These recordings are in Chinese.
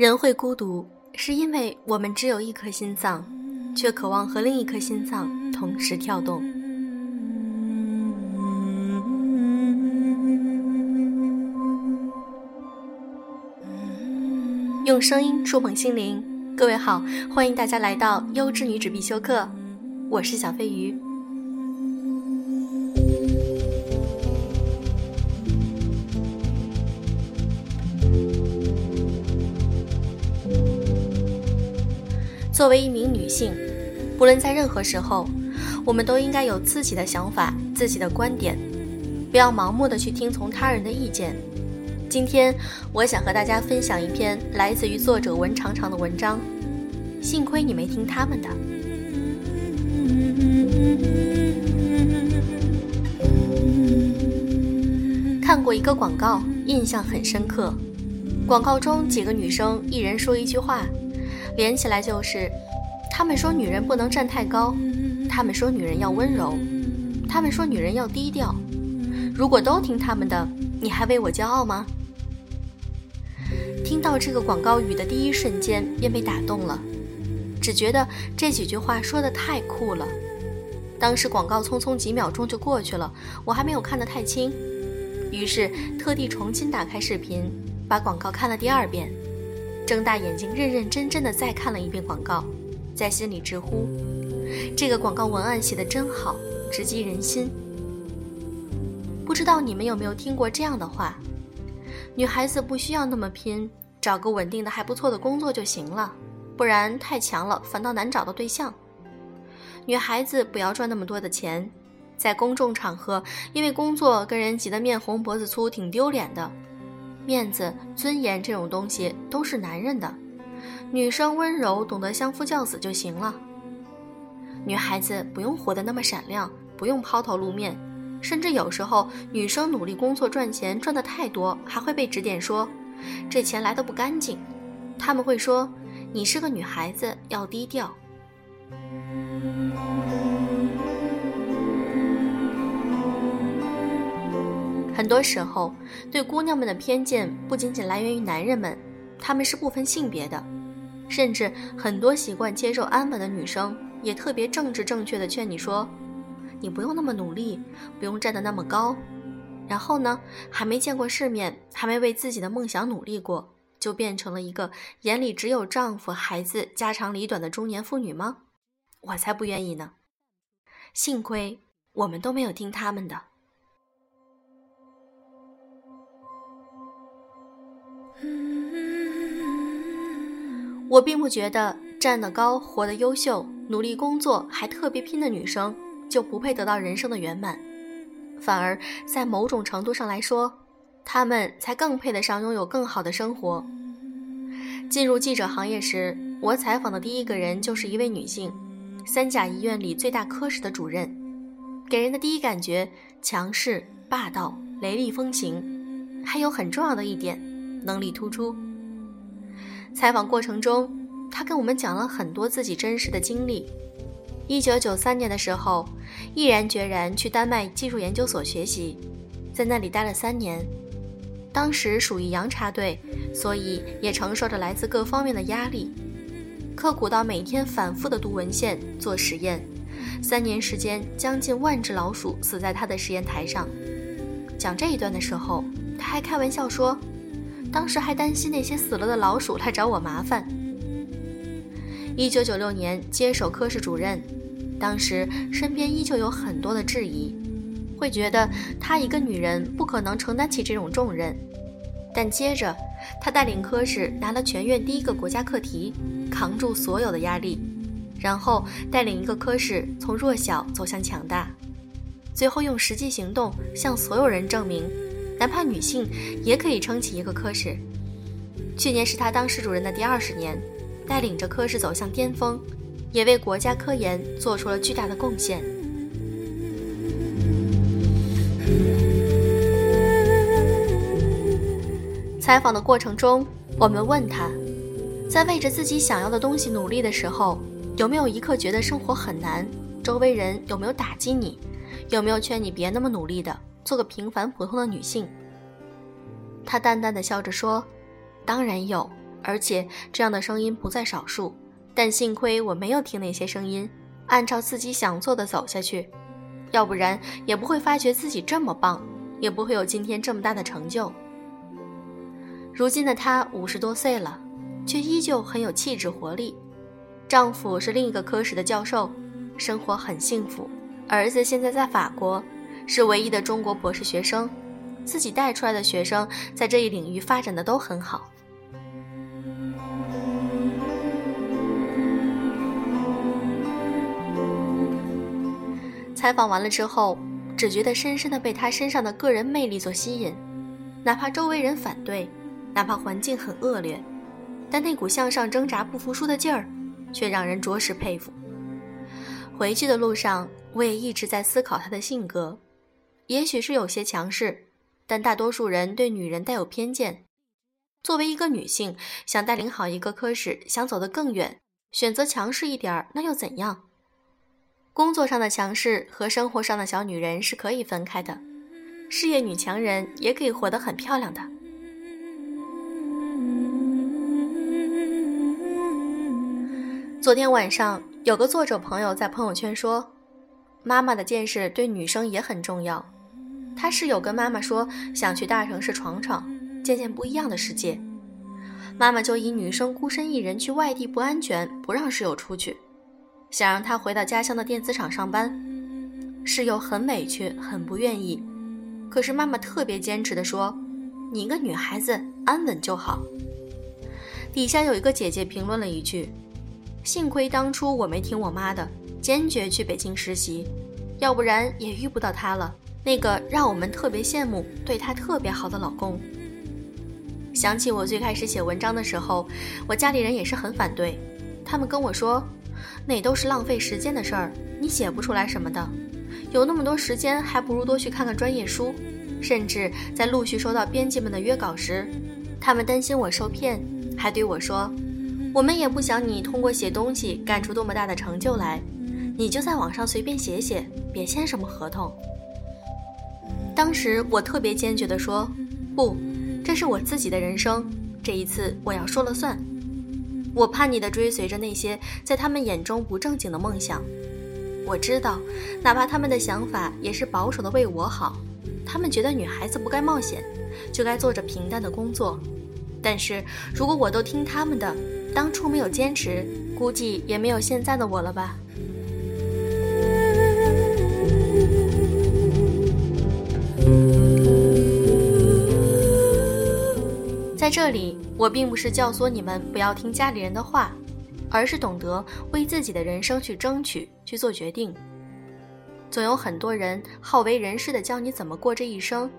人会孤独，是因为我们只有一颗心脏，却渴望和另一颗心脏同时跳动。用声音触碰心灵，各位好，欢迎大家来到优质女子必修课，我是小飞鱼。作为一名女性，不论在任何时候，我们都应该有自己的想法、自己的观点，不要盲目的去听从他人的意见。今天，我想和大家分享一篇来自于作者文长长的文章。幸亏你没听他们的。看过一个广告，印象很深刻。广告中几个女生一人说一句话。连起来就是，他们说女人不能站太高，他们说女人要温柔，他们说女人要低调。如果都听他们的，你还为我骄傲吗？听到这个广告语的第一瞬间便被打动了，只觉得这几句话说的太酷了。当时广告匆匆几秒钟就过去了，我还没有看得太清，于是特地重新打开视频，把广告看了第二遍。睁大眼睛，认认真真的再看了一遍广告，在心里直呼：“这个广告文案写的真好，直击人心。”不知道你们有没有听过这样的话：“女孩子不需要那么拼，找个稳定的还不错的工作就行了，不然太强了反倒难找到对象。”女孩子不要赚那么多的钱，在公众场合因为工作跟人挤得面红脖子粗，挺丢脸的。面子、尊严这种东西都是男人的，女生温柔，懂得相夫教子就行了。女孩子不用活得那么闪亮，不用抛头露面，甚至有时候女生努力工作赚钱赚得太多，还会被指点说这钱来的不干净。他们会说你是个女孩子，要低调。很多时候，对姑娘们的偏见不仅仅来源于男人们，他们是不分性别的，甚至很多习惯接受安稳的女生也特别政治正确的劝你说：“你不用那么努力，不用站得那么高。”然后呢，还没见过世面，还没为自己的梦想努力过，就变成了一个眼里只有丈夫、孩子、家长里短的中年妇女吗？我才不愿意呢！幸亏我们都没有听他们的。我并不觉得站得高、活得优秀、努力工作还特别拼的女生就不配得到人生的圆满，反而在某种程度上来说，她们才更配得上拥有更好的生活。进入记者行业时，我采访的第一个人就是一位女性，三甲医院里最大科室的主任，给人的第一感觉强势、霸道、雷厉风行，还有很重要的一点，能力突出。采访过程中，他跟我们讲了很多自己真实的经历。一九九三年的时候，毅然决然去丹麦技术研究所学习，在那里待了三年。当时属于洋插队，所以也承受着来自各方面的压力，刻苦到每天反复的读文献、做实验。三年时间，将近万只老鼠死在他的实验台上。讲这一段的时候，他还开玩笑说。当时还担心那些死了的老鼠来找我麻烦。一九九六年接手科室主任，当时身边依旧有很多的质疑，会觉得她一个女人不可能承担起这种重任。但接着，她带领科室拿了全院第一个国家课题，扛住所有的压力，然后带领一个科室从弱小走向强大，最后用实际行动向所有人证明。哪怕女性也可以撑起一个科室。去年是他当室主任的第二十年，带领着科室走向巅峰，也为国家科研做出了巨大的贡献。采访的过程中，我们问他，在为着自己想要的东西努力的时候，有没有一刻觉得生活很难？周围人有没有打击你？有没有劝你别那么努力的？做个平凡普通的女性，她淡淡的笑着说：“当然有，而且这样的声音不在少数。但幸亏我没有听那些声音，按照自己想做的走下去，要不然也不会发觉自己这么棒，也不会有今天这么大的成就。如今的她五十多岁了，却依旧很有气质活力。丈夫是另一个科室的教授，生活很幸福。儿子现在在法国，是唯一的中国博士学生，自己带出来的学生在这一领域发展的都很好。采访完了之后，只觉得深深的被他身上的个人魅力所吸引，哪怕周围人反对，哪怕环境很恶劣，但那股向上挣扎、不服输的劲儿，却让人着实佩服。回去的路上，我也一直在思考他的性格，也许是有些强势，但大多数人对女人带有偏见。作为一个女性，想带领好一个科室，想走得更远，选择强势一点儿，那又怎样？工作上的强势和生活上的小女人是可以分开的，事业女强人也可以活得很漂亮的。昨天晚上有个作者朋友在朋友圈说：“妈妈的见识对女生也很重要。”他室友跟妈妈说想去大城市闯闯，见见不一样的世界。妈妈就以女生孤身一人去外地不安全，不让室友出去。想让他回到家乡的电子厂上班，室友很委屈，很不愿意。可是妈妈特别坚持的说：“你一个女孩子安稳就好。”底下有一个姐姐评论了一句：“幸亏当初我没听我妈的，坚决去北京实习，要不然也遇不到她了。那个让我们特别羡慕、对她特别好的老公。”想起我最开始写文章的时候，我家里人也是很反对，他们跟我说。那都是浪费时间的事儿，你写不出来什么的。有那么多时间，还不如多去看看专业书。甚至在陆续收到编辑们的约稿时，他们担心我受骗，还对我说：“我们也不想你通过写东西干出多么大的成就来，你就在网上随便写写，别签什么合同。”当时我特别坚决地说：“不，这是我自己的人生，这一次我要说了算。”我叛逆地追随着那些在他们眼中不正经的梦想，我知道，哪怕他们的想法也是保守的为我好，他们觉得女孩子不该冒险，就该做着平淡的工作。但是如果我都听他们的，当初没有坚持，估计也没有现在的我了吧。在这里。我并不是教唆你们不要听家里人的话，而是懂得为自己的人生去争取、去做决定。总有很多人好为人师的教你怎么过这一生，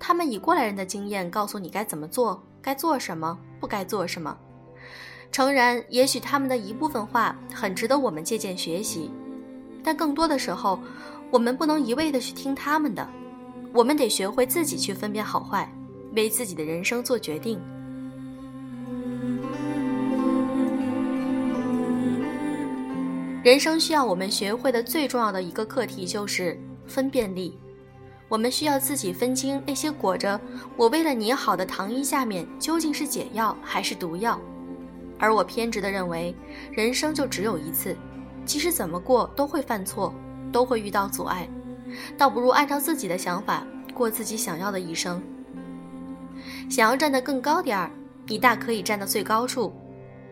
他们以过来人的经验告诉你该怎么做、该做什么、不该做什么。诚然，也许他们的一部分话很值得我们借鉴学习，但更多的时候，我们不能一味的去听他们的，我们得学会自己去分辨好坏，为自己的人生做决定。人生需要我们学会的最重要的一个课题就是分辨力。我们需要自己分清那些裹着“我为了你好”的糖衣下面究竟是解药还是毒药。而我偏执地认为，人生就只有一次，即使怎么过都会犯错，都会遇到阻碍，倒不如按照自己的想法过自己想要的一生。想要站得更高点儿，你大可以站到最高处；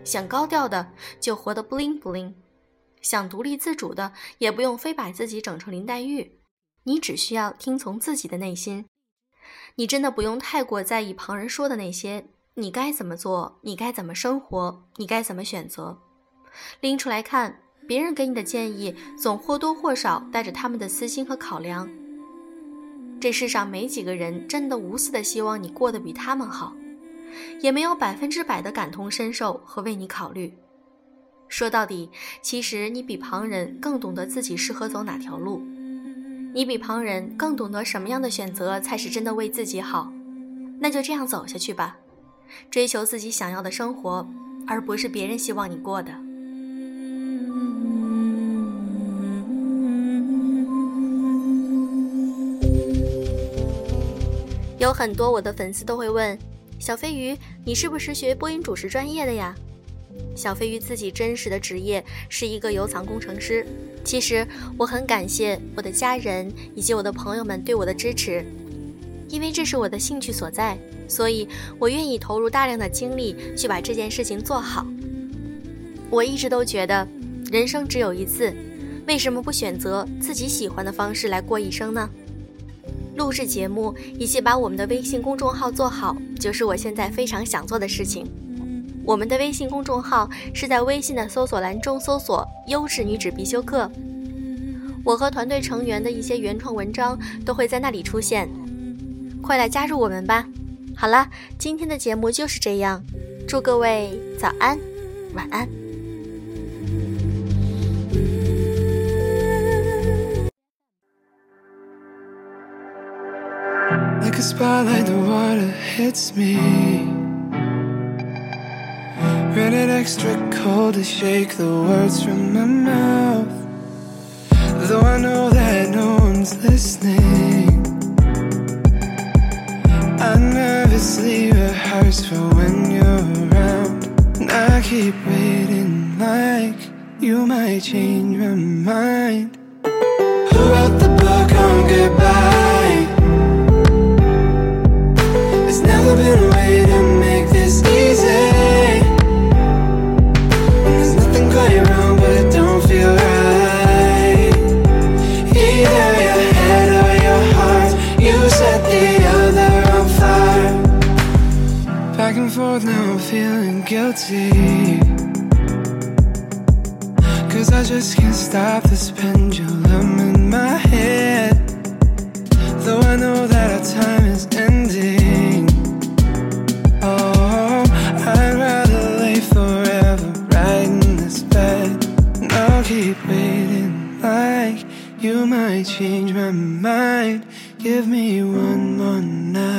想高调的，就活得 bling bling。想独立自主的，也不用非把自己整成林黛玉，你只需要听从自己的内心。你真的不用太过在意旁人说的那些，你该怎么做，你该怎么生活，你该怎么选择。拎出来看，别人给你的建议，总或多或少带着他们的私心和考量。这世上没几个人真的无私的希望你过得比他们好，也没有百分之百的感同身受和为你考虑。说到底，其实你比旁人更懂得自己适合走哪条路，你比旁人更懂得什么样的选择才是真的为自己好。那就这样走下去吧，追求自己想要的生活，而不是别人希望你过的。有很多我的粉丝都会问，小飞鱼，你是不是学播音主持专业的呀？”小飞鱼自己真实的职业是一个油藏工程师。其实我很感谢我的家人以及我的朋友们对我的支持，因为这是我的兴趣所在，所以我愿意投入大量的精力去把这件事情做好。我一直都觉得，人生只有一次，为什么不选择自己喜欢的方式来过一生呢？录制节目以及把我们的微信公众号做好，就是我现在非常想做的事情。我们的微信公众号是在微信的搜索栏中搜索“优质女子必修课”，我和团队成员的一些原创文章都会在那里出现，快来加入我们吧！好了，今天的节目就是这样，祝各位早安，晚安。Rated extra cold to shake the words from my mouth. Though I know that no one's listening. I nervously rehearse for when you're around. And I keep waiting like you might change my mind. Who wrote the book on goodbye? been to make this easy. And there's nothing quite wrong, but it don't feel right. Either your head or your heart, you set the other on fire. Back and forth, now I'm feeling guilty. Cause I just can't stop this pendulum in my head. Though I know that our time is ending. Might change my mind. Give me one more night.